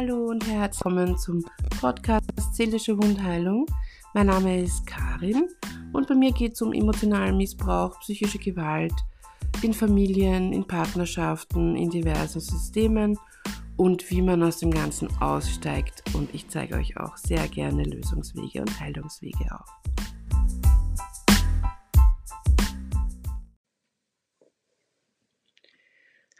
Hallo und herzlich willkommen zum Podcast Seelische Wundheilung. Mein Name ist Karin und bei mir geht es um emotionalen Missbrauch, psychische Gewalt in Familien, in Partnerschaften, in diversen Systemen und wie man aus dem Ganzen aussteigt. Und ich zeige euch auch sehr gerne Lösungswege und Heilungswege auf.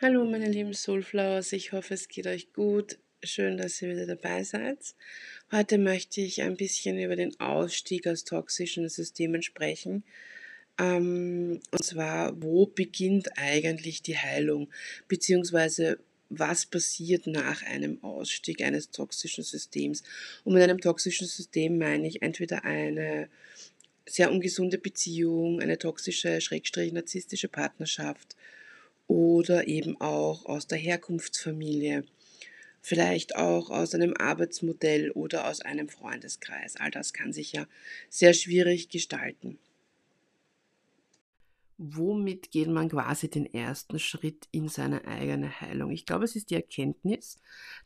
Hallo meine lieben Soulflowers, ich hoffe es geht euch gut. Schön, dass ihr wieder dabei seid. Heute möchte ich ein bisschen über den Ausstieg aus toxischen Systemen sprechen. Ähm, und zwar, wo beginnt eigentlich die Heilung? Beziehungsweise, was passiert nach einem Ausstieg eines toxischen Systems? Und mit einem toxischen System meine ich entweder eine sehr ungesunde Beziehung, eine toxische, schrägstrich narzisstische Partnerschaft oder eben auch aus der Herkunftsfamilie vielleicht auch aus einem Arbeitsmodell oder aus einem Freundeskreis. All das kann sich ja sehr schwierig gestalten. Womit geht man quasi den ersten Schritt in seine eigene Heilung? Ich glaube, es ist die Erkenntnis,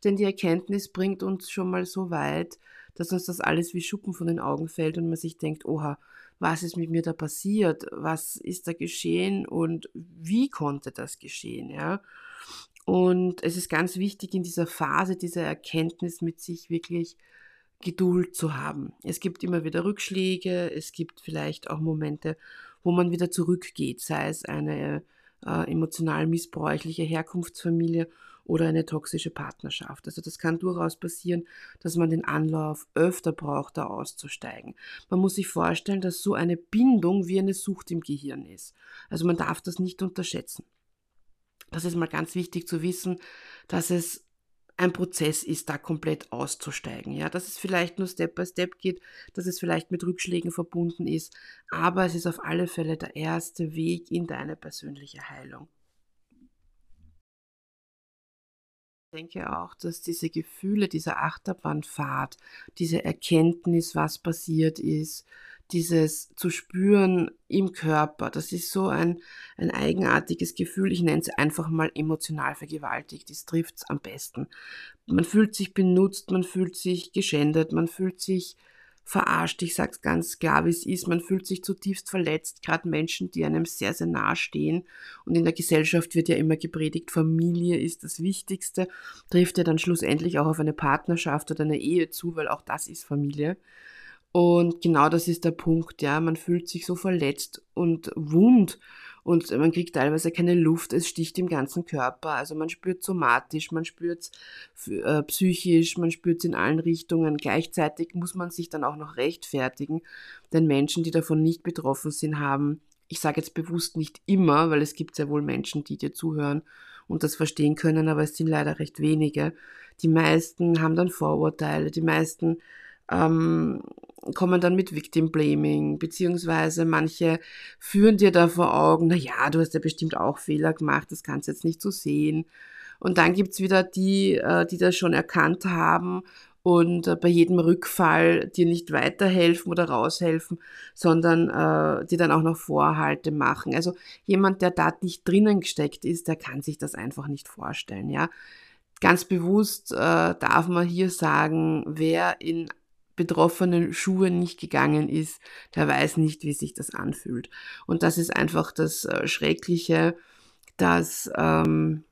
denn die Erkenntnis bringt uns schon mal so weit, dass uns das alles wie Schuppen von den Augen fällt und man sich denkt, oha, was ist mit mir da passiert? Was ist da geschehen und wie konnte das geschehen? Ja? Und es ist ganz wichtig in dieser Phase, dieser Erkenntnis mit sich wirklich Geduld zu haben. Es gibt immer wieder Rückschläge, es gibt vielleicht auch Momente, wo man wieder zurückgeht, sei es eine äh, emotional missbräuchliche Herkunftsfamilie oder eine toxische Partnerschaft. Also das kann durchaus passieren, dass man den Anlauf öfter braucht, da auszusteigen. Man muss sich vorstellen, dass so eine Bindung wie eine Sucht im Gehirn ist. Also man darf das nicht unterschätzen. Das ist mal ganz wichtig zu wissen, dass es ein Prozess ist, da komplett auszusteigen. Ja, dass es vielleicht nur Step by Step geht, dass es vielleicht mit Rückschlägen verbunden ist, aber es ist auf alle Fälle der erste Weg in deine persönliche Heilung. Ich denke auch, dass diese Gefühle, diese Achterbahnfahrt, diese Erkenntnis, was passiert ist, dieses zu spüren im Körper, das ist so ein, ein eigenartiges Gefühl. Ich nenne es einfach mal emotional vergewaltigt. Das trifft es am besten. Man fühlt sich benutzt, man fühlt sich geschändet, man fühlt sich verarscht. Ich sage es ganz klar, wie es ist. Man fühlt sich zutiefst verletzt. Gerade Menschen, die einem sehr, sehr nahe stehen. Und in der Gesellschaft wird ja immer gepredigt, Familie ist das Wichtigste. Trifft ja dann schlussendlich auch auf eine Partnerschaft oder eine Ehe zu, weil auch das ist Familie. Und genau das ist der Punkt, ja. Man fühlt sich so verletzt und wund und man kriegt teilweise keine Luft, es sticht im ganzen Körper. Also man spürt somatisch, man spürt äh, psychisch, man spürt es in allen Richtungen. Gleichzeitig muss man sich dann auch noch rechtfertigen, denn Menschen, die davon nicht betroffen sind, haben, ich sage jetzt bewusst nicht immer, weil es gibt sehr wohl Menschen, die dir zuhören und das verstehen können, aber es sind leider recht wenige. Die meisten haben dann Vorurteile, die meisten ähm, kommen dann mit Victim Blaming, beziehungsweise manche führen dir da vor Augen, na ja, du hast ja bestimmt auch Fehler gemacht, das kannst du jetzt nicht so sehen. Und dann gibt's wieder die, äh, die das schon erkannt haben und äh, bei jedem Rückfall dir nicht weiterhelfen oder raushelfen, sondern äh, die dann auch noch Vorhalte machen. Also jemand, der da nicht drinnen gesteckt ist, der kann sich das einfach nicht vorstellen, ja. Ganz bewusst äh, darf man hier sagen, wer in betroffenen Schuhe nicht gegangen ist, der weiß nicht, wie sich das anfühlt. Und das ist einfach das äh, Schreckliche, dass ähm,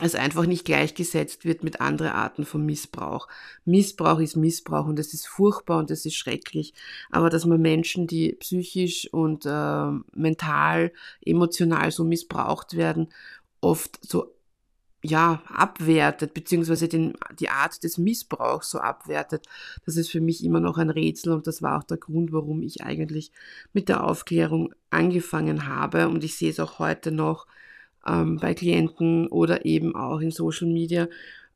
es einfach nicht gleichgesetzt wird mit anderen Arten von Missbrauch. Missbrauch ist Missbrauch und es ist furchtbar und es ist schrecklich. Aber dass man Menschen, die psychisch und äh, mental, emotional so missbraucht werden, oft so ja, abwertet, beziehungsweise den, die Art des Missbrauchs so abwertet, das ist für mich immer noch ein Rätsel und das war auch der Grund, warum ich eigentlich mit der Aufklärung angefangen habe und ich sehe es auch heute noch ähm, bei Klienten oder eben auch in Social Media,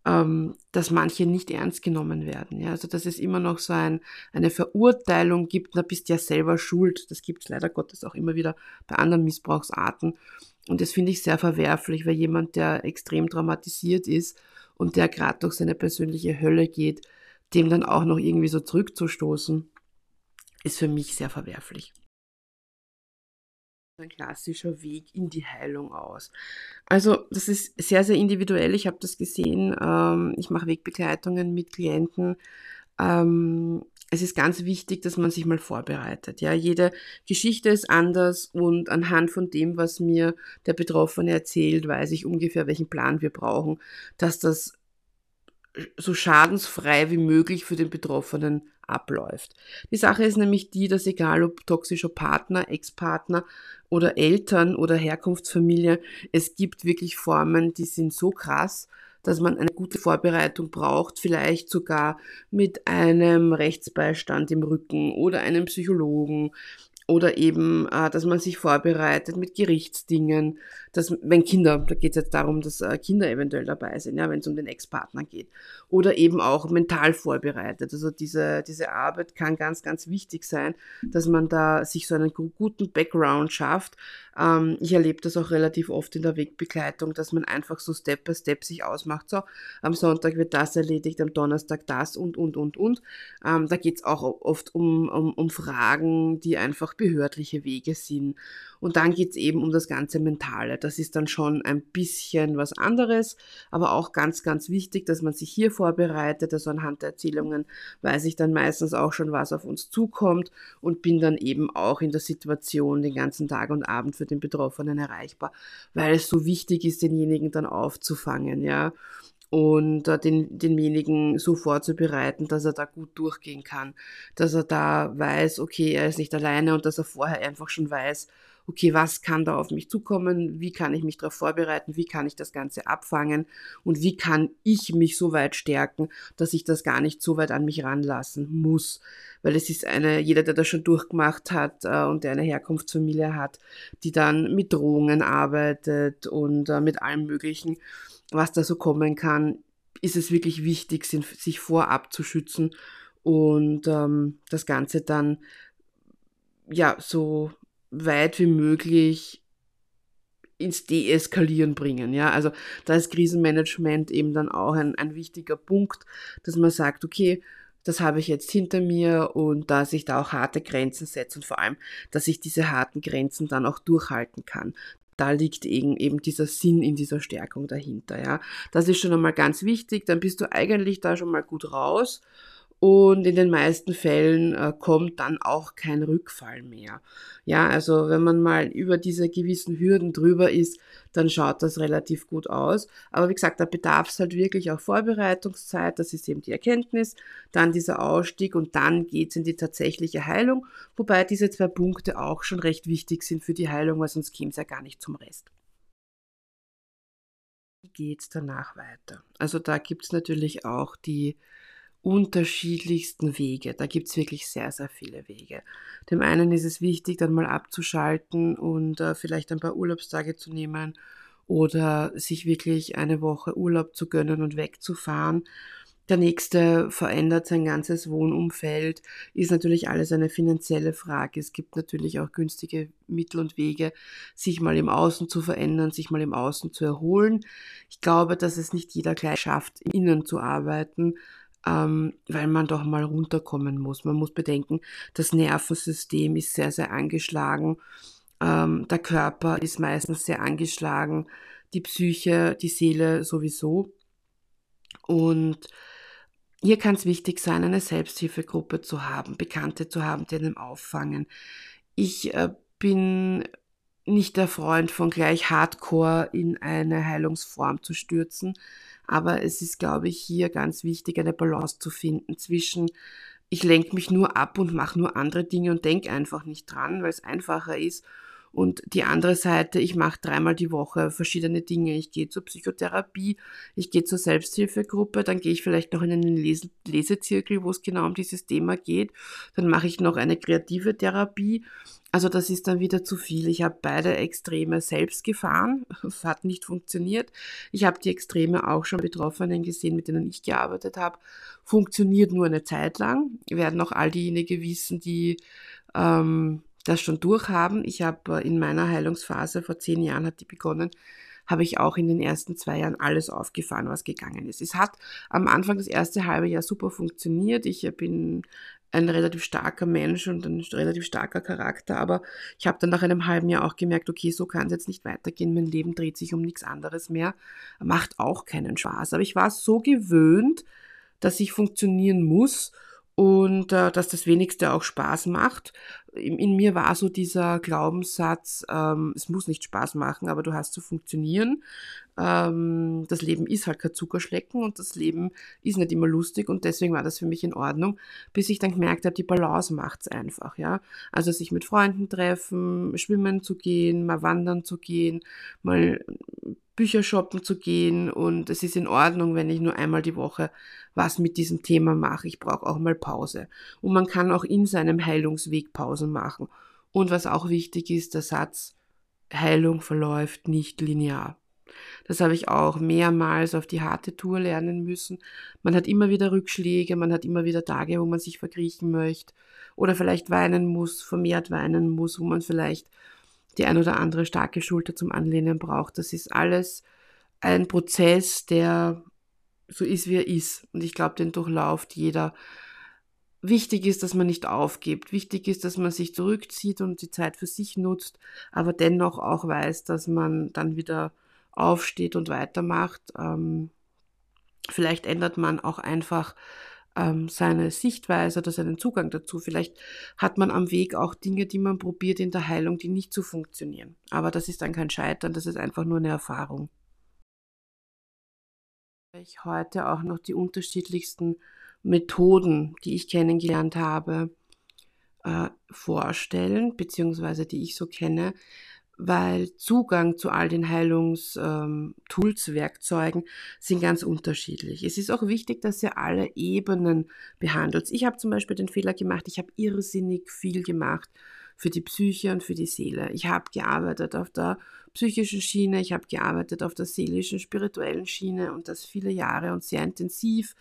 ähm, dass manche nicht ernst genommen werden. Ja? Also dass es immer noch so ein, eine Verurteilung gibt, na bist ja selber schuld. Das gibt es leider Gottes auch immer wieder bei anderen Missbrauchsarten. Und das finde ich sehr verwerflich, weil jemand, der extrem traumatisiert ist und der gerade durch seine persönliche Hölle geht, dem dann auch noch irgendwie so zurückzustoßen, ist für mich sehr verwerflich. ein klassischer Weg in die Heilung aus. Also das ist sehr, sehr individuell. Ich habe das gesehen. Ähm, ich mache Wegbegleitungen mit Klienten. Ähm, es ist ganz wichtig, dass man sich mal vorbereitet. Ja, jede Geschichte ist anders und anhand von dem, was mir der Betroffene erzählt, weiß ich ungefähr, welchen Plan wir brauchen, dass das so schadensfrei wie möglich für den Betroffenen abläuft. Die Sache ist nämlich die, dass egal ob toxischer Partner, Ex-Partner oder Eltern oder Herkunftsfamilie, es gibt wirklich Formen, die sind so krass, dass man eine gute Vorbereitung braucht, vielleicht sogar mit einem Rechtsbeistand im Rücken oder einem Psychologen oder eben, äh, dass man sich vorbereitet mit Gerichtsdingen, dass, wenn Kinder, da geht es jetzt darum, dass äh, Kinder eventuell dabei sind, ja, wenn es um den Ex-Partner geht. Oder eben auch mental vorbereitet. Also diese, diese Arbeit kann ganz, ganz wichtig sein, dass man da sich so einen guten Background schafft. Ähm, ich erlebe das auch relativ oft in der Wegbegleitung, dass man einfach so Step by Step sich ausmacht. So, am Sonntag wird das erledigt, am Donnerstag das und, und, und, und. Ähm, da geht es auch oft um, um, um Fragen, die einfach behördliche Wege sind. Und dann geht es eben um das ganze Mentale. Das ist dann schon ein bisschen was anderes, aber auch ganz, ganz wichtig, dass man sich hier vorbereitet. Also anhand der Erzählungen weiß ich dann meistens auch schon, was auf uns zukommt und bin dann eben auch in der Situation den ganzen Tag und Abend für den Betroffenen erreichbar, weil es so wichtig ist, denjenigen dann aufzufangen, ja und äh, den, denjenigen so vorzubereiten, dass er da gut durchgehen kann, dass er da weiß, okay, er ist nicht alleine und dass er vorher einfach schon weiß, okay, was kann da auf mich zukommen, wie kann ich mich darauf vorbereiten, wie kann ich das Ganze abfangen? Und wie kann ich mich so weit stärken, dass ich das gar nicht so weit an mich ranlassen muss. Weil es ist eine, jeder, der das schon durchgemacht hat äh, und der eine Herkunftsfamilie hat, die dann mit Drohungen arbeitet und äh, mit allem Möglichen, was da so kommen kann, ist es wirklich wichtig, sich vorab zu schützen und ähm, das Ganze dann ja so weit wie möglich ins Deeskalieren bringen. Ja, also da ist Krisenmanagement eben dann auch ein, ein wichtiger Punkt, dass man sagt, okay, das habe ich jetzt hinter mir und dass ich da auch harte Grenzen setze und vor allem, dass ich diese harten Grenzen dann auch durchhalten kann. Da liegt eben, eben dieser Sinn in dieser Stärkung dahinter, ja. Das ist schon einmal ganz wichtig, dann bist du eigentlich da schon mal gut raus und in den meisten Fällen äh, kommt dann auch kein Rückfall mehr. Ja, also wenn man mal über diese gewissen Hürden drüber ist, dann schaut das relativ gut aus. Aber wie gesagt, da bedarf es halt wirklich auch Vorbereitungszeit, das ist eben die Erkenntnis, dann dieser Ausstieg und dann geht es in die tatsächliche Heilung, wobei diese zwei Punkte auch schon recht wichtig sind für die Heilung, weil sonst käme es ja gar nicht zum Rest Wie geht es danach weiter? Also da gibt es natürlich auch die unterschiedlichsten Wege. Da gibt es wirklich sehr, sehr viele Wege. Dem einen ist es wichtig, dann mal abzuschalten und äh, vielleicht ein paar Urlaubstage zu nehmen oder sich wirklich eine Woche Urlaub zu gönnen und wegzufahren. Der nächste verändert sein ganzes Wohnumfeld, ist natürlich alles eine finanzielle Frage. Es gibt natürlich auch günstige Mittel und Wege, sich mal im Außen zu verändern, sich mal im Außen zu erholen. Ich glaube, dass es nicht jeder gleich schafft, innen zu arbeiten, ähm, weil man doch mal runterkommen muss. Man muss bedenken, das Nervensystem ist sehr, sehr angeschlagen. Ähm, der Körper ist meistens sehr angeschlagen, die Psyche, die Seele sowieso. Und hier kann es wichtig sein, eine Selbsthilfegruppe zu haben, Bekannte zu haben, die einen auffangen. Ich äh, bin nicht der Freund von gleich Hardcore in eine Heilungsform zu stürzen. Aber es ist, glaube ich, hier ganz wichtig, eine Balance zu finden zwischen ich lenke mich nur ab und mache nur andere Dinge und denke einfach nicht dran, weil es einfacher ist und die andere Seite, ich mache dreimal die Woche verschiedene Dinge. Ich gehe zur Psychotherapie, ich gehe zur Selbsthilfegruppe, dann gehe ich vielleicht noch in einen Lese Lesezirkel, wo es genau um dieses Thema geht. Dann mache ich noch eine kreative Therapie. Also das ist dann wieder zu viel. Ich habe beide Extreme selbst gefahren. Es hat nicht funktioniert. Ich habe die Extreme auch schon Betroffenen gesehen, mit denen ich gearbeitet habe. Funktioniert nur eine Zeit lang. Werden auch all diejenigen wissen, die ähm, das schon durchhaben. Ich habe äh, in meiner Heilungsphase vor zehn Jahren hat die begonnen, habe ich auch in den ersten zwei Jahren alles aufgefahren, was gegangen ist. Es hat am Anfang das erste halbe Jahr super funktioniert. Ich bin ein relativ starker Mensch und ein relativ starker Charakter, aber ich habe dann nach einem halben Jahr auch gemerkt, okay, so kann es jetzt nicht weitergehen, mein Leben dreht sich um nichts anderes mehr, macht auch keinen Spaß. Aber ich war so gewöhnt, dass ich funktionieren muss und äh, dass das wenigste auch Spaß macht. In, in mir war so dieser Glaubenssatz, ähm, es muss nicht Spaß machen, aber du hast zu funktionieren. Ähm, das Leben ist halt kein Zuckerschlecken und das Leben ist nicht immer lustig und deswegen war das für mich in Ordnung, bis ich dann gemerkt habe, die Balance macht's einfach, ja. Also sich mit Freunden treffen, schwimmen zu gehen, mal wandern zu gehen, mal Bücher shoppen zu gehen und es ist in Ordnung, wenn ich nur einmal die Woche was mit diesem Thema mache. Ich brauche auch mal Pause. Und man kann auch in seinem Heilungsweg Pausen machen. Und was auch wichtig ist, der Satz, Heilung verläuft nicht linear. Das habe ich auch mehrmals auf die harte Tour lernen müssen. Man hat immer wieder Rückschläge, man hat immer wieder Tage, wo man sich verkriechen möchte oder vielleicht weinen muss, vermehrt weinen muss, wo man vielleicht die ein oder andere starke Schulter zum Anlehnen braucht. Das ist alles ein Prozess, der so ist, wie er ist. Und ich glaube, den durchlauft jeder. Wichtig ist, dass man nicht aufgibt. Wichtig ist, dass man sich zurückzieht und die Zeit für sich nutzt, aber dennoch auch weiß, dass man dann wieder aufsteht und weitermacht. Ähm, vielleicht ändert man auch einfach ähm, seine Sichtweise oder seinen Zugang dazu. Vielleicht hat man am Weg auch Dinge, die man probiert in der Heilung, die nicht so funktionieren. Aber das ist dann kein Scheitern, das ist einfach nur eine Erfahrung. Ich heute auch noch die unterschiedlichsten Methoden, die ich kennengelernt habe, äh, vorstellen, beziehungsweise die ich so kenne, weil Zugang zu all den Heilungstools, ähm, Werkzeugen sind ganz unterschiedlich. Es ist auch wichtig, dass ihr alle Ebenen behandelt. Ich habe zum Beispiel den Fehler gemacht, ich habe irrsinnig viel gemacht für die Psyche und für die Seele. Ich habe gearbeitet auf der psychischen Schiene, ich habe gearbeitet auf der seelischen, spirituellen Schiene und das viele Jahre und sehr intensiv,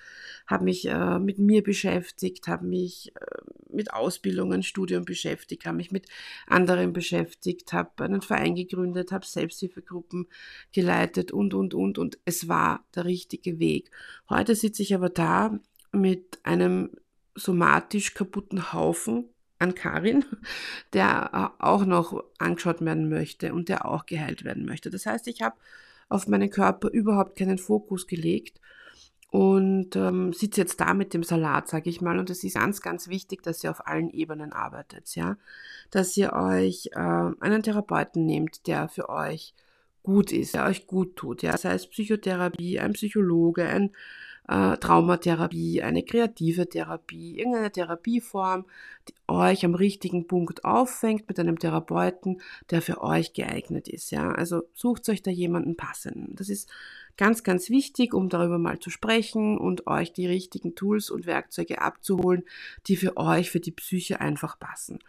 habe mich äh, mit mir beschäftigt, habe mich äh, mit Ausbildungen, Studium beschäftigt, habe mich mit anderen beschäftigt, habe einen Verein gegründet, habe Selbsthilfegruppen geleitet und, und, und und es war der richtige Weg. Heute sitze ich aber da mit einem somatisch kaputten Haufen an Karin, der äh, auch noch angeschaut werden möchte und der auch geheilt werden möchte. Das heißt, ich habe auf meinen Körper überhaupt keinen Fokus gelegt und ähm, sitze jetzt da mit dem Salat, sage ich mal. Und es ist ganz, ganz wichtig, dass ihr auf allen Ebenen arbeitet, ja, dass ihr euch äh, einen Therapeuten nehmt, der für euch gut ist, der euch gut tut, ja, sei es Psychotherapie, ein Psychologe, ein äh, Traumatherapie, eine kreative Therapie, irgendeine Therapieform, die euch am richtigen Punkt auffängt mit einem Therapeuten, der für euch geeignet ist. Ja? Also sucht euch da jemanden passenden. Das ist ganz, ganz wichtig, um darüber mal zu sprechen und euch die richtigen Tools und Werkzeuge abzuholen, die für euch, für die Psyche einfach passen.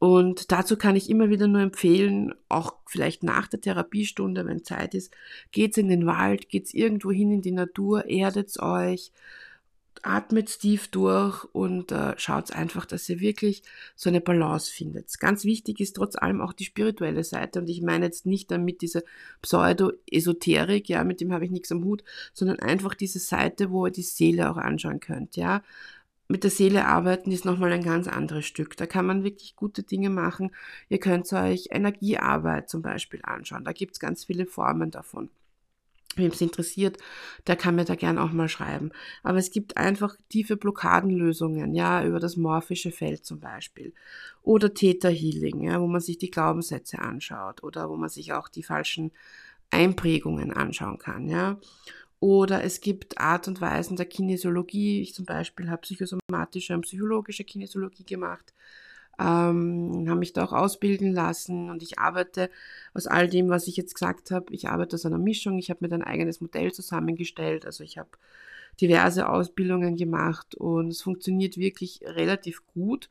Und dazu kann ich immer wieder nur empfehlen, auch vielleicht nach der Therapiestunde, wenn Zeit ist, geht's in den Wald, geht's irgendwo hin in die Natur, erdet's euch, atmet tief durch und äh, schaut einfach, dass ihr wirklich so eine Balance findet. Ganz wichtig ist trotz allem auch die spirituelle Seite und ich meine jetzt nicht damit diese Pseudo-Esoterik, ja, mit dem habe ich nichts am Hut, sondern einfach diese Seite, wo ihr die Seele auch anschauen könnt, ja mit der Seele arbeiten ist nochmal ein ganz anderes Stück. Da kann man wirklich gute Dinge machen. Ihr könnt euch Energiearbeit zum Beispiel anschauen. Da gibt es ganz viele Formen davon. Wem es interessiert, der kann mir da gern auch mal schreiben. Aber es gibt einfach tiefe Blockadenlösungen, ja, über das morphische Feld zum Beispiel. Oder Theta Healing, ja, wo man sich die Glaubenssätze anschaut oder wo man sich auch die falschen Einprägungen anschauen kann, ja. Oder es gibt Art und Weisen der Kinesiologie. Ich zum Beispiel habe psychosomatische und psychologische Kinesiologie gemacht, ähm, habe mich da auch ausbilden lassen und ich arbeite aus all dem, was ich jetzt gesagt habe, ich arbeite aus einer Mischung. Ich habe mir ein eigenes Modell zusammengestellt. Also ich habe diverse Ausbildungen gemacht und es funktioniert wirklich relativ gut.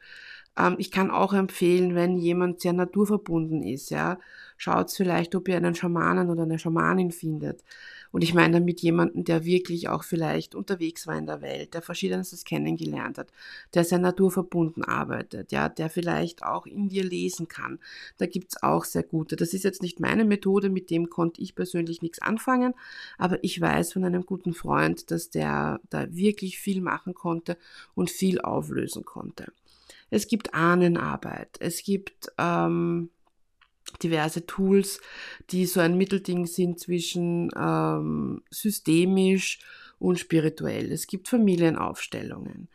Ähm, ich kann auch empfehlen, wenn jemand sehr naturverbunden ist, ja, schaut vielleicht, ob ihr einen Schamanen oder eine Schamanin findet Und ich meine damit jemanden, der wirklich auch vielleicht unterwegs war in der Welt, der Verschiedenes kennengelernt hat, der sehr naturverbunden arbeitet, ja, der vielleicht auch in dir lesen kann. Da gibt's auch sehr gute. Das ist jetzt nicht meine Methode, mit dem konnte ich persönlich nichts anfangen, aber ich weiß von einem guten Freund, dass der da wirklich viel machen konnte und viel auflösen konnte. Es gibt Ahnenarbeit, es gibt ähm, diverse Tools, die so ein Mittelding sind zwischen ähm, systemisch und spirituell. Es gibt Familienaufstellungen.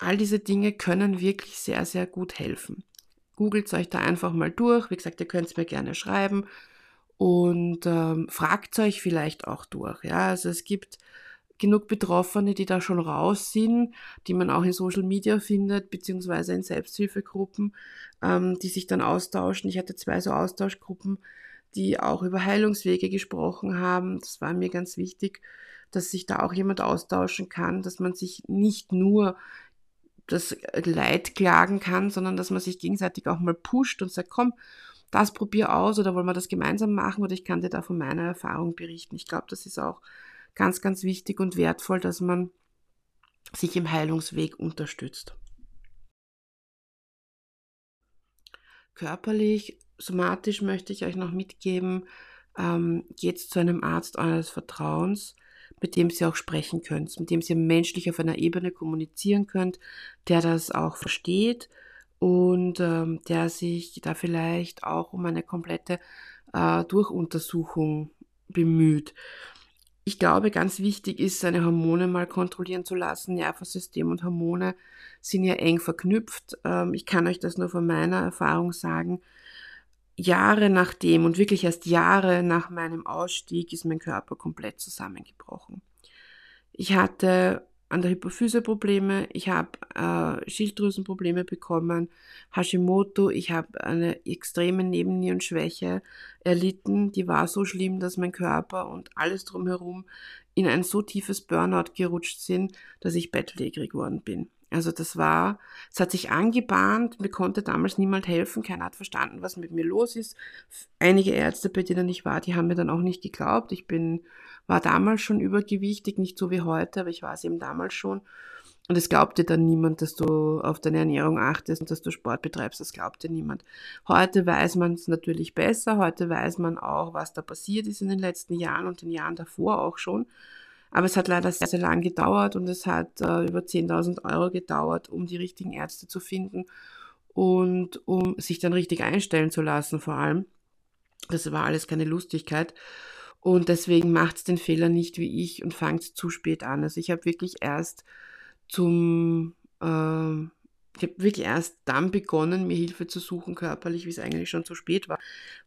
All diese Dinge können wirklich sehr, sehr gut helfen. Googelt euch da einfach mal durch. Wie gesagt, ihr könnt es mir gerne schreiben und ähm, fragt euch vielleicht auch durch. Ja, also es gibt genug Betroffene, die da schon raus sind, die man auch in Social Media findet, beziehungsweise in Selbsthilfegruppen, ähm, die sich dann austauschen. Ich hatte zwei so Austauschgruppen, die auch über Heilungswege gesprochen haben. Das war mir ganz wichtig, dass sich da auch jemand austauschen kann, dass man sich nicht nur das Leid klagen kann, sondern dass man sich gegenseitig auch mal pusht und sagt, komm, das probier aus oder wollen wir das gemeinsam machen oder ich kann dir da von meiner Erfahrung berichten. Ich glaube, das ist auch ganz, ganz wichtig und wertvoll, dass man sich im Heilungsweg unterstützt. Körperlich, somatisch möchte ich euch noch mitgeben, ähm, geht zu einem Arzt eures Vertrauens, mit dem Sie auch sprechen könnt, mit dem Sie menschlich auf einer Ebene kommunizieren könnt, der das auch versteht und ähm, der sich da vielleicht auch um eine komplette äh, Durchuntersuchung bemüht ich glaube, ganz wichtig ist, seine Hormone mal kontrollieren zu lassen. Nervensystem und Hormone sind ja eng verknüpft. Ähm, ich kann euch das nur von meiner Erfahrung sagen. Jahre nachdem und wirklich erst Jahre nach meinem Ausstieg ist mein Körper komplett zusammengebrochen. Ich hatte an der Hypophyse Probleme, ich habe äh, Schilddrüsenprobleme bekommen, Hashimoto, ich habe eine extreme Nebennierenschwäche erlitten, die war so schlimm, dass mein Körper und alles drumherum in ein so tiefes Burnout gerutscht sind, dass ich bettlägerig geworden bin. Also das war, es hat sich angebahnt, mir konnte damals niemand helfen, keiner hat verstanden, was mit mir los ist. Einige Ärzte, bei denen ich war, die haben mir dann auch nicht geglaubt. Ich bin, war damals schon übergewichtig, nicht so wie heute, aber ich war es eben damals schon. Und es glaubte dann niemand, dass du auf deine Ernährung achtest und dass du Sport betreibst. Das glaubte niemand. Heute weiß man es natürlich besser. Heute weiß man auch, was da passiert ist in den letzten Jahren und den Jahren davor auch schon. Aber es hat leider sehr, sehr lang gedauert und es hat äh, über 10.000 Euro gedauert, um die richtigen Ärzte zu finden und um sich dann richtig einstellen zu lassen vor allem. Das war alles keine Lustigkeit. Und deswegen macht es den Fehler nicht wie ich und fangt zu spät an. Also ich habe wirklich erst zum äh, ich habe wirklich erst dann begonnen, mir Hilfe zu suchen körperlich, wie es eigentlich schon zu spät war,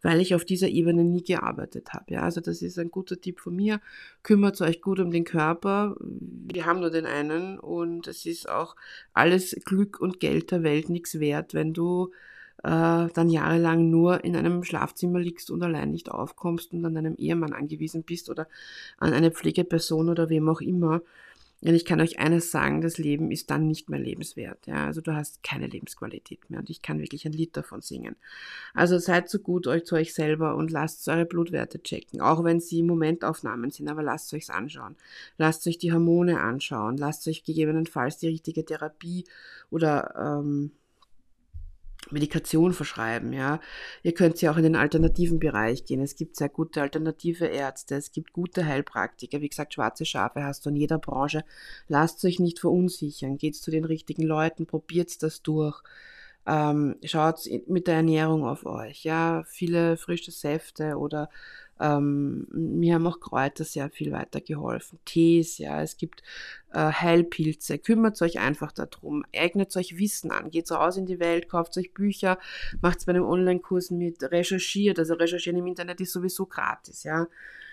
weil ich auf dieser Ebene nie gearbeitet habe. Ja, also das ist ein guter Tipp von mir. Kümmert euch gut um den Körper. Wir haben nur den einen und es ist auch alles Glück und Geld der Welt nichts wert, wenn du äh, dann jahrelang nur in einem Schlafzimmer liegst und allein nicht aufkommst und an deinem Ehemann angewiesen bist oder an eine Pflegeperson oder wem auch immer. Und ich kann euch eines sagen, das Leben ist dann nicht mehr lebenswert. Ja? Also du hast keine Lebensqualität mehr und ich kann wirklich ein Lied davon singen. Also seid so gut euch zu euch selber und lasst eure Blutwerte checken, auch wenn sie Momentaufnahmen sind, aber lasst euch's anschauen. Lasst euch die Hormone anschauen, lasst euch gegebenenfalls die richtige Therapie oder ähm, Medikation verschreiben, ja. Ihr könnt ja auch in den alternativen Bereich gehen. Es gibt sehr gute alternative Ärzte, es gibt gute Heilpraktiker. Wie gesagt, schwarze Schafe hast du in jeder Branche. Lasst euch nicht verunsichern. Geht zu den richtigen Leuten, probiert das durch. Ähm, schaut mit der Ernährung auf euch, ja. Viele frische Säfte oder ähm, mir haben auch Kräuter sehr viel weitergeholfen. Tees, ja, es gibt äh, Heilpilze. Kümmert euch einfach darum. Eignet euch Wissen an. Geht raus in die Welt, kauft euch Bücher, macht es bei einem Online-Kurs mit, recherchiert. Also recherchieren im Internet ist sowieso gratis, ja.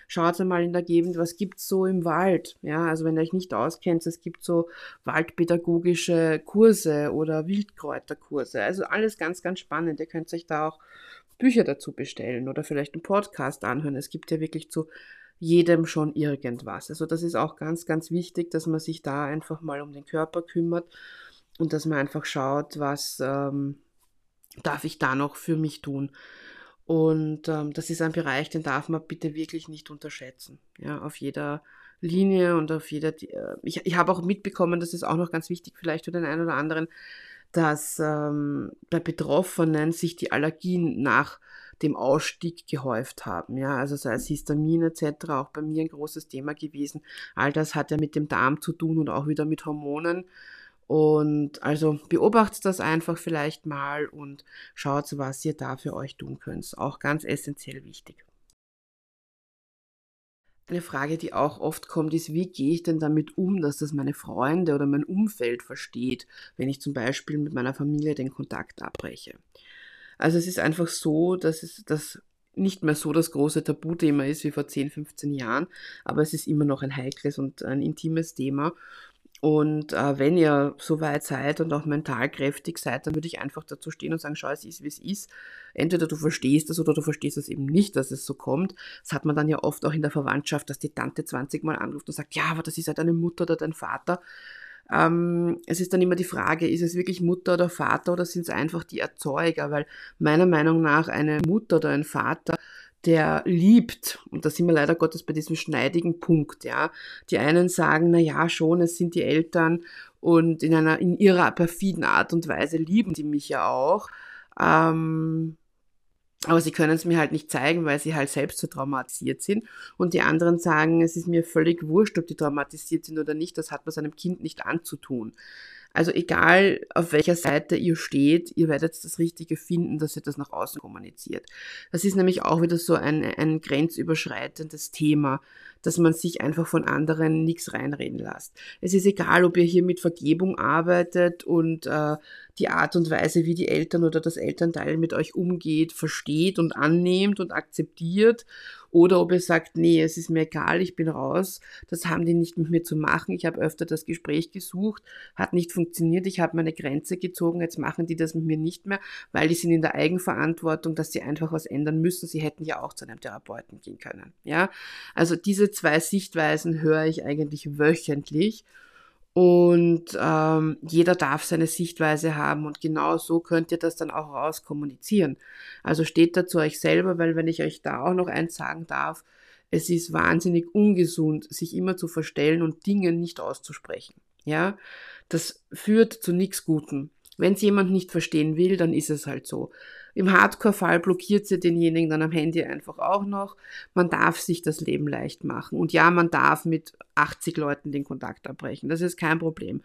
Schaut einmal in der Gegend, was gibt's so im Wald, ja. Also wenn ihr euch nicht auskennt, es gibt so waldpädagogische Kurse oder Wildkräuterkurse. Also alles ganz, ganz spannend. Ihr könnt euch da auch Bücher dazu bestellen oder vielleicht einen Podcast anhören. Es gibt ja wirklich zu jedem schon irgendwas. Also das ist auch ganz, ganz wichtig, dass man sich da einfach mal um den Körper kümmert und dass man einfach schaut, was ähm, darf ich da noch für mich tun. Und ähm, das ist ein Bereich, den darf man bitte wirklich nicht unterschätzen. Ja, auf jeder Linie und auf jeder. Äh, ich, ich habe auch mitbekommen, das ist auch noch ganz wichtig, vielleicht für den einen oder anderen, dass ähm, bei Betroffenen sich die Allergien nach dem Ausstieg gehäuft haben. Ja, also sei es Histamin etc., auch bei mir ein großes Thema gewesen. All das hat ja mit dem Darm zu tun und auch wieder mit Hormonen. Und also beobachtet das einfach vielleicht mal und schaut, was ihr da für euch tun könnt. Auch ganz essentiell wichtig. Eine Frage, die auch oft kommt, ist, wie gehe ich denn damit um, dass das meine Freunde oder mein Umfeld versteht, wenn ich zum Beispiel mit meiner Familie den Kontakt abbreche. Also es ist einfach so, dass es das nicht mehr so das große Tabuthema ist wie vor 10, 15 Jahren, aber es ist immer noch ein heikles und ein intimes Thema. Und äh, wenn ihr so weit seid und auch mental kräftig seid, dann würde ich einfach dazu stehen und sagen, schau, es ist, wie es ist. Entweder du verstehst es oder du verstehst es eben nicht, dass es so kommt. Das hat man dann ja oft auch in der Verwandtschaft, dass die Tante 20 Mal anruft und sagt, ja, aber das ist halt deine Mutter oder dein Vater. Ähm, es ist dann immer die Frage, ist es wirklich Mutter oder Vater oder sind es einfach die Erzeuger? Weil meiner Meinung nach eine Mutter oder ein Vater der liebt, und da sind wir leider Gottes bei diesem schneidigen Punkt, ja. Die einen sagen, na ja, schon, es sind die Eltern und in einer, in ihrer perfiden Art und Weise lieben die mich ja auch. Ähm, aber sie können es mir halt nicht zeigen, weil sie halt selbst so traumatisiert sind. Und die anderen sagen, es ist mir völlig wurscht, ob die traumatisiert sind oder nicht, das hat man seinem Kind nicht anzutun. Also egal, auf welcher Seite ihr steht, ihr werdet das Richtige finden, dass ihr das nach außen kommuniziert. Das ist nämlich auch wieder so ein, ein grenzüberschreitendes Thema, dass man sich einfach von anderen nichts reinreden lässt. Es ist egal, ob ihr hier mit Vergebung arbeitet und äh, die Art und Weise, wie die Eltern oder das Elternteil mit euch umgeht, versteht und annehmt und akzeptiert oder ob ihr sagt, nee, es ist mir egal, ich bin raus, das haben die nicht mit mir zu machen. Ich habe öfter das Gespräch gesucht, hat nicht funktioniert, ich habe meine Grenze gezogen, jetzt machen die das mit mir nicht mehr, weil die sind in der Eigenverantwortung, dass sie einfach was ändern müssen. Sie hätten ja auch zu einem Therapeuten gehen können. Ja, also diese zwei Sichtweisen höre ich eigentlich wöchentlich und ähm, jeder darf seine Sichtweise haben und genau so könnt ihr das dann auch rauskommunizieren. Also steht da zu euch selber, weil wenn ich euch da auch noch eins sagen darf, es ist wahnsinnig ungesund, sich immer zu verstellen und Dinge nicht auszusprechen. Ja, das führt zu nichts Guten. Wenn es jemand nicht verstehen will, dann ist es halt so. Im Hardcore-Fall blockiert sie denjenigen dann am Handy einfach auch noch. Man darf sich das Leben leicht machen. Und ja, man darf mit 80 Leuten den Kontakt abbrechen. Das ist kein Problem.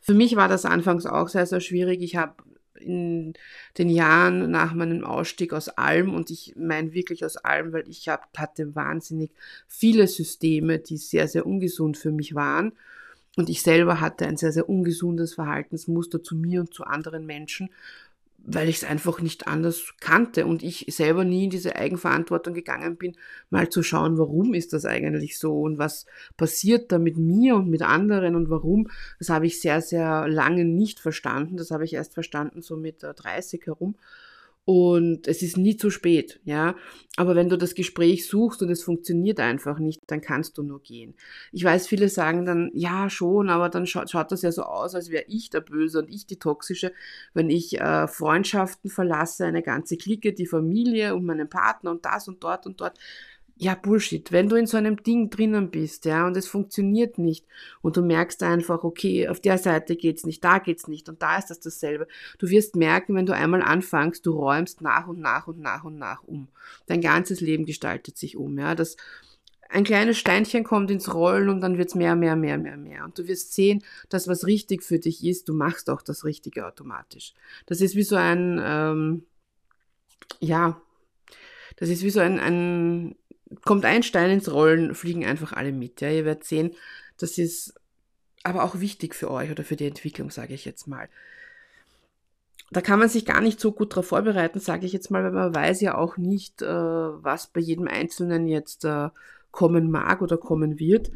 Für mich war das anfangs auch sehr, sehr schwierig. Ich habe in den Jahren nach meinem Ausstieg aus allem und ich meine wirklich aus allem, weil ich hab, hatte wahnsinnig viele Systeme, die sehr, sehr ungesund für mich waren. Und ich selber hatte ein sehr, sehr ungesundes Verhaltensmuster zu mir und zu anderen Menschen weil ich es einfach nicht anders kannte und ich selber nie in diese Eigenverantwortung gegangen bin, mal zu schauen, warum ist das eigentlich so und was passiert da mit mir und mit anderen und warum. Das habe ich sehr, sehr lange nicht verstanden. Das habe ich erst verstanden so mit 30 herum. Und es ist nie zu spät, ja. Aber wenn du das Gespräch suchst und es funktioniert einfach nicht, dann kannst du nur gehen. Ich weiß, viele sagen dann, ja, schon, aber dann schaut, schaut das ja so aus, als wäre ich der Böse und ich die Toxische, wenn ich äh, Freundschaften verlasse, eine ganze Clique, die Familie und meinen Partner und das und dort und dort ja, Bullshit. Wenn du in so einem Ding drinnen bist, ja, und es funktioniert nicht und du merkst einfach, okay, auf der Seite geht's nicht, da geht's nicht und da ist das dasselbe. Du wirst merken, wenn du einmal anfängst, du räumst nach und nach und nach und nach um. Dein ganzes Leben gestaltet sich um, ja. Das, ein kleines Steinchen kommt ins Rollen und dann wird's mehr, mehr, mehr, mehr, mehr. Und du wirst sehen, dass was richtig für dich ist, du machst auch das Richtige automatisch. Das ist wie so ein, ähm, ja, das ist wie so ein, ein kommt ein Stein ins Rollen, fliegen einfach alle mit. Ja, ihr werdet sehen, das ist aber auch wichtig für euch oder für die Entwicklung, sage ich jetzt mal. Da kann man sich gar nicht so gut darauf vorbereiten, sage ich jetzt mal, weil man weiß ja auch nicht, äh, was bei jedem Einzelnen jetzt äh, kommen mag oder kommen wird.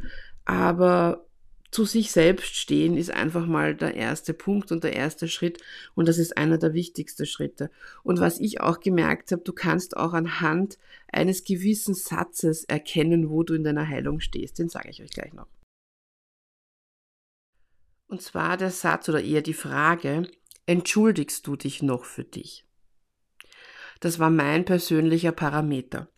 Aber zu sich selbst stehen ist einfach mal der erste Punkt und der erste Schritt und das ist einer der wichtigsten Schritte. Und was ich auch gemerkt habe, du kannst auch anhand eines gewissen Satzes erkennen, wo du in deiner Heilung stehst. Den sage ich euch gleich noch. Und zwar der Satz oder eher die Frage, entschuldigst du dich noch für dich? Das war mein persönlicher Parameter.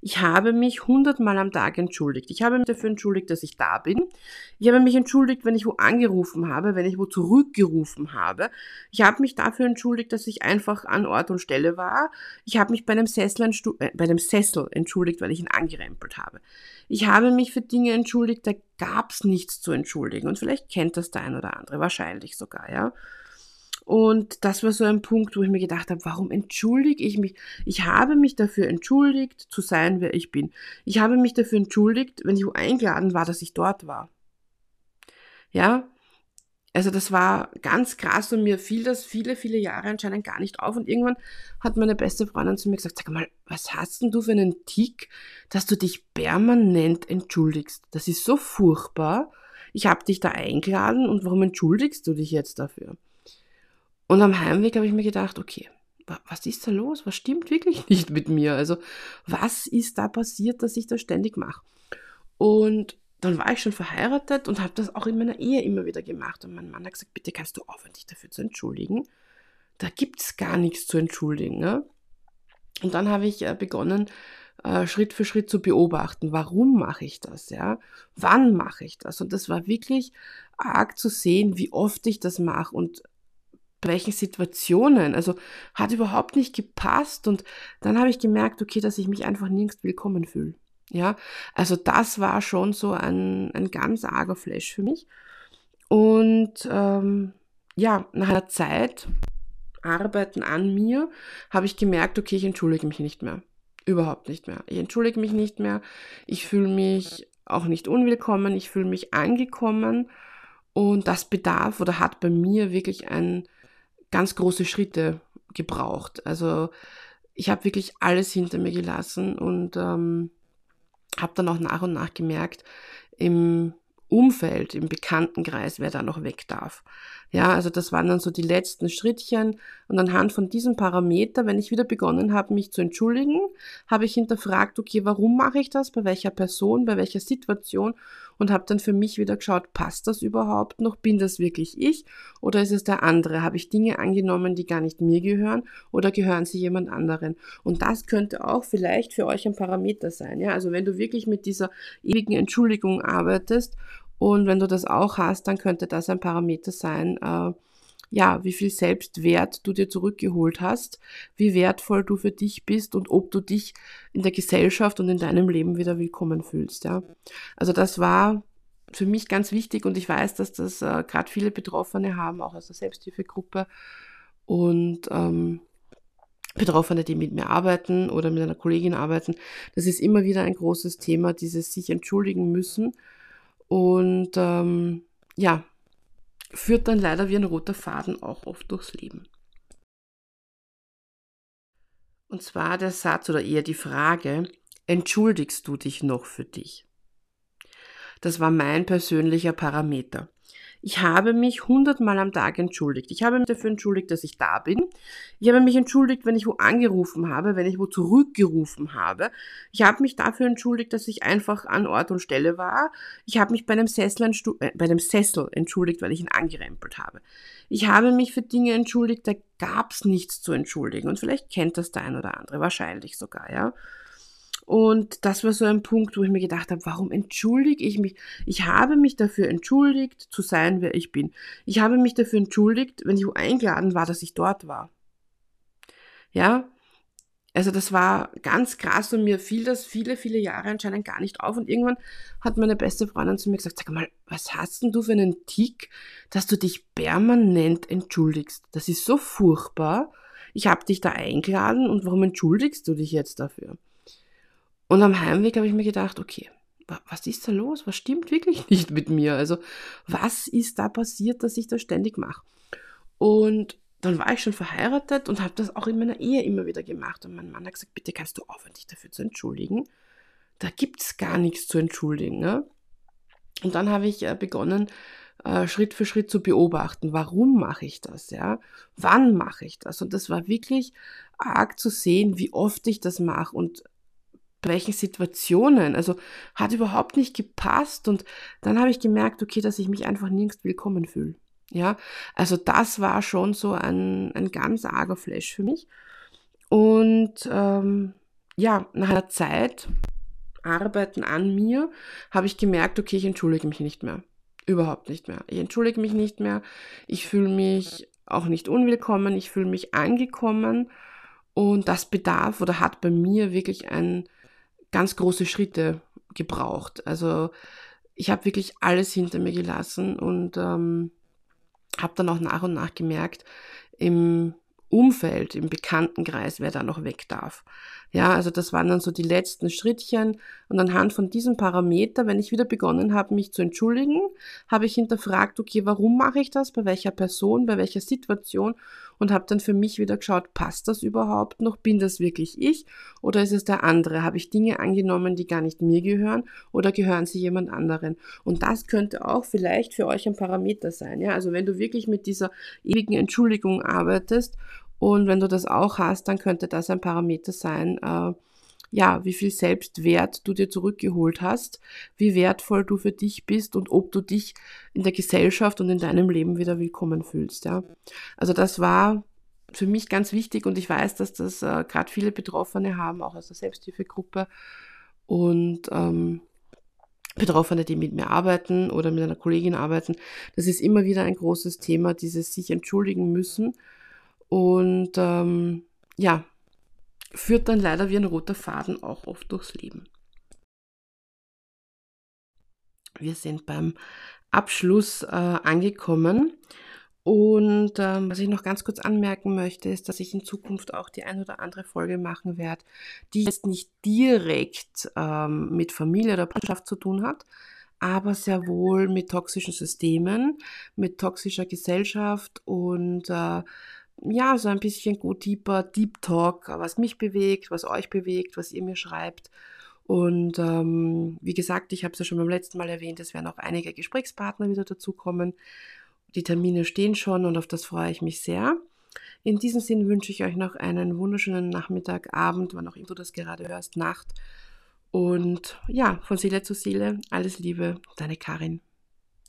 Ich habe mich hundertmal am Tag entschuldigt. Ich habe mich dafür entschuldigt, dass ich da bin. Ich habe mich entschuldigt, wenn ich wo angerufen habe, wenn ich wo zurückgerufen habe. Ich habe mich dafür entschuldigt, dass ich einfach an Ort und Stelle war. Ich habe mich bei einem Sessel, äh, bei einem Sessel entschuldigt, weil ich ihn angerempelt habe. Ich habe mich für Dinge entschuldigt, da gab's nichts zu entschuldigen. Und vielleicht kennt das der ein oder andere, wahrscheinlich sogar, ja. Und das war so ein Punkt, wo ich mir gedacht habe, warum entschuldige ich mich? Ich habe mich dafür entschuldigt, zu sein, wer ich bin. Ich habe mich dafür entschuldigt, wenn ich eingeladen war, dass ich dort war. Ja, also das war ganz krass und mir fiel das viele, viele Jahre anscheinend gar nicht auf. Und irgendwann hat meine beste Freundin zu mir gesagt, sag mal, was hast denn du für einen Tick, dass du dich permanent entschuldigst? Das ist so furchtbar. Ich habe dich da eingeladen und warum entschuldigst du dich jetzt dafür? Und am Heimweg habe ich mir gedacht, okay, was ist da los? Was stimmt wirklich nicht mit mir? Also, was ist da passiert, dass ich das ständig mache? Und dann war ich schon verheiratet und habe das auch in meiner Ehe immer wieder gemacht. Und mein Mann hat gesagt, bitte kannst du aufhören, dich dafür zu entschuldigen. Da gibt es gar nichts zu entschuldigen. Ne? Und dann habe ich äh, begonnen, äh, Schritt für Schritt zu beobachten, warum mache ich das, ja? Wann mache ich das? Und das war wirklich arg zu sehen, wie oft ich das mache und welchen Situationen. Also hat überhaupt nicht gepasst und dann habe ich gemerkt, okay, dass ich mich einfach nirgends willkommen fühle. Ja, also das war schon so ein, ein ganz arger Flash für mich. Und ähm, ja, nach einer Zeit Arbeiten an mir habe ich gemerkt, okay, ich entschuldige mich nicht mehr. Überhaupt nicht mehr. Ich entschuldige mich nicht mehr. Ich fühle mich auch nicht unwillkommen. Ich fühle mich angekommen. Und das bedarf oder hat bei mir wirklich ein, ganz große Schritte gebraucht. Also ich habe wirklich alles hinter mir gelassen und ähm, habe dann auch nach und nach gemerkt, im Umfeld, im Bekanntenkreis, wer da noch weg darf. Ja, also das waren dann so die letzten Schrittchen. Und anhand von diesem Parameter, wenn ich wieder begonnen habe, mich zu entschuldigen, habe ich hinterfragt, okay, warum mache ich das, bei welcher Person, bei welcher Situation und habe dann für mich wieder geschaut, passt das überhaupt noch, bin das wirklich ich oder ist es der andere? Habe ich Dinge angenommen, die gar nicht mir gehören oder gehören sie jemand anderen? Und das könnte auch vielleicht für euch ein Parameter sein. Ja, also wenn du wirklich mit dieser ewigen Entschuldigung arbeitest und wenn du das auch hast, dann könnte das ein Parameter sein, äh, ja, wie viel Selbstwert du dir zurückgeholt hast, wie wertvoll du für dich bist und ob du dich in der Gesellschaft und in deinem Leben wieder willkommen fühlst. Ja. Also das war für mich ganz wichtig und ich weiß, dass das äh, gerade viele Betroffene haben, auch aus der Selbsthilfegruppe und ähm, Betroffene, die mit mir arbeiten oder mit einer Kollegin arbeiten. Das ist immer wieder ein großes Thema, dieses sich entschuldigen müssen und ähm, ja, führt dann leider wie ein roter Faden auch oft durchs Leben. Und zwar der Satz oder eher die Frage, entschuldigst du dich noch für dich? Das war mein persönlicher Parameter. Ich habe mich hundertmal am Tag entschuldigt. Ich habe mich dafür entschuldigt, dass ich da bin. Ich habe mich entschuldigt, wenn ich wo angerufen habe, wenn ich wo zurückgerufen habe. Ich habe mich dafür entschuldigt, dass ich einfach an Ort und Stelle war. Ich habe mich bei einem Sessel, äh, bei einem Sessel entschuldigt, weil ich ihn angerempelt habe. Ich habe mich für Dinge entschuldigt, da gab's nichts zu entschuldigen. Und vielleicht kennt das der ein oder andere, wahrscheinlich sogar, ja. Und das war so ein Punkt, wo ich mir gedacht habe, warum entschuldige ich mich? Ich habe mich dafür entschuldigt, zu sein, wer ich bin. Ich habe mich dafür entschuldigt, wenn ich eingeladen war, dass ich dort war. Ja, also das war ganz krass und mir fiel das viele, viele Jahre anscheinend gar nicht auf. Und irgendwann hat meine beste Freundin zu mir gesagt, sag mal, was hast denn du für einen Tick, dass du dich permanent entschuldigst? Das ist so furchtbar. Ich habe dich da eingeladen und warum entschuldigst du dich jetzt dafür? Und am Heimweg habe ich mir gedacht, okay, was ist da los? Was stimmt wirklich nicht mit mir? Also, was ist da passiert, dass ich das ständig mache? Und dann war ich schon verheiratet und habe das auch in meiner Ehe immer wieder gemacht. Und mein Mann hat gesagt, bitte kannst du aufhören, dich dafür zu entschuldigen. Da gibt es gar nichts zu entschuldigen. Ne? Und dann habe ich äh, begonnen, äh, Schritt für Schritt zu beobachten, warum mache ich das, ja? Wann mache ich das? Und das war wirklich arg zu sehen, wie oft ich das mache und welchen Situationen. Also hat überhaupt nicht gepasst und dann habe ich gemerkt, okay, dass ich mich einfach nirgends willkommen fühle. Ja, also das war schon so ein, ein ganz arger Flash für mich. Und ähm, ja, nach einer Zeit Arbeiten an mir habe ich gemerkt, okay, ich entschuldige mich nicht mehr. Überhaupt nicht mehr. Ich entschuldige mich nicht mehr. Ich fühle mich auch nicht unwillkommen. Ich fühle mich angekommen. Und das bedarf oder hat bei mir wirklich ein ganz große Schritte gebraucht. Also ich habe wirklich alles hinter mir gelassen und ähm, habe dann auch nach und nach gemerkt, im Umfeld, im Bekanntenkreis, wer da noch weg darf. Ja, also das waren dann so die letzten Schrittchen. Und anhand von diesem Parameter, wenn ich wieder begonnen habe, mich zu entschuldigen, habe ich hinterfragt, okay, warum mache ich das, bei welcher Person, bei welcher Situation und habe dann für mich wieder geschaut, passt das überhaupt noch? Bin das wirklich ich oder ist es der andere? Habe ich Dinge angenommen, die gar nicht mir gehören oder gehören sie jemand anderen? Und das könnte auch vielleicht für euch ein Parameter sein. Ja, also wenn du wirklich mit dieser ewigen Entschuldigung arbeitest und wenn du das auch hast, dann könnte das ein Parameter sein, äh, ja, wie viel Selbstwert du dir zurückgeholt hast, wie wertvoll du für dich bist und ob du dich in der Gesellschaft und in deinem Leben wieder willkommen fühlst. Ja. Also das war für mich ganz wichtig und ich weiß, dass das äh, gerade viele Betroffene haben, auch aus der Selbsthilfegruppe und ähm, Betroffene, die mit mir arbeiten oder mit einer Kollegin arbeiten. Das ist immer wieder ein großes Thema, dieses sich entschuldigen müssen und ähm, ja, führt dann leider wie ein roter Faden auch oft durchs Leben. Wir sind beim Abschluss äh, angekommen. Und ähm, was ich noch ganz kurz anmerken möchte, ist, dass ich in Zukunft auch die ein oder andere Folge machen werde, die jetzt nicht direkt ähm, mit Familie oder Partnerschaft zu tun hat, aber sehr wohl mit toxischen Systemen, mit toxischer Gesellschaft und äh, ja, so ein bisschen gut deeper, Deep Talk, was mich bewegt, was euch bewegt, was ihr mir schreibt. Und ähm, wie gesagt, ich habe es ja schon beim letzten Mal erwähnt, es werden auch einige Gesprächspartner wieder dazukommen. Die Termine stehen schon und auf das freue ich mich sehr. In diesem Sinn wünsche ich euch noch einen wunderschönen Nachmittag, Abend, wann auch immer du das gerade hörst, Nacht. Und ja, von Seele zu Seele, alles Liebe, deine Karin.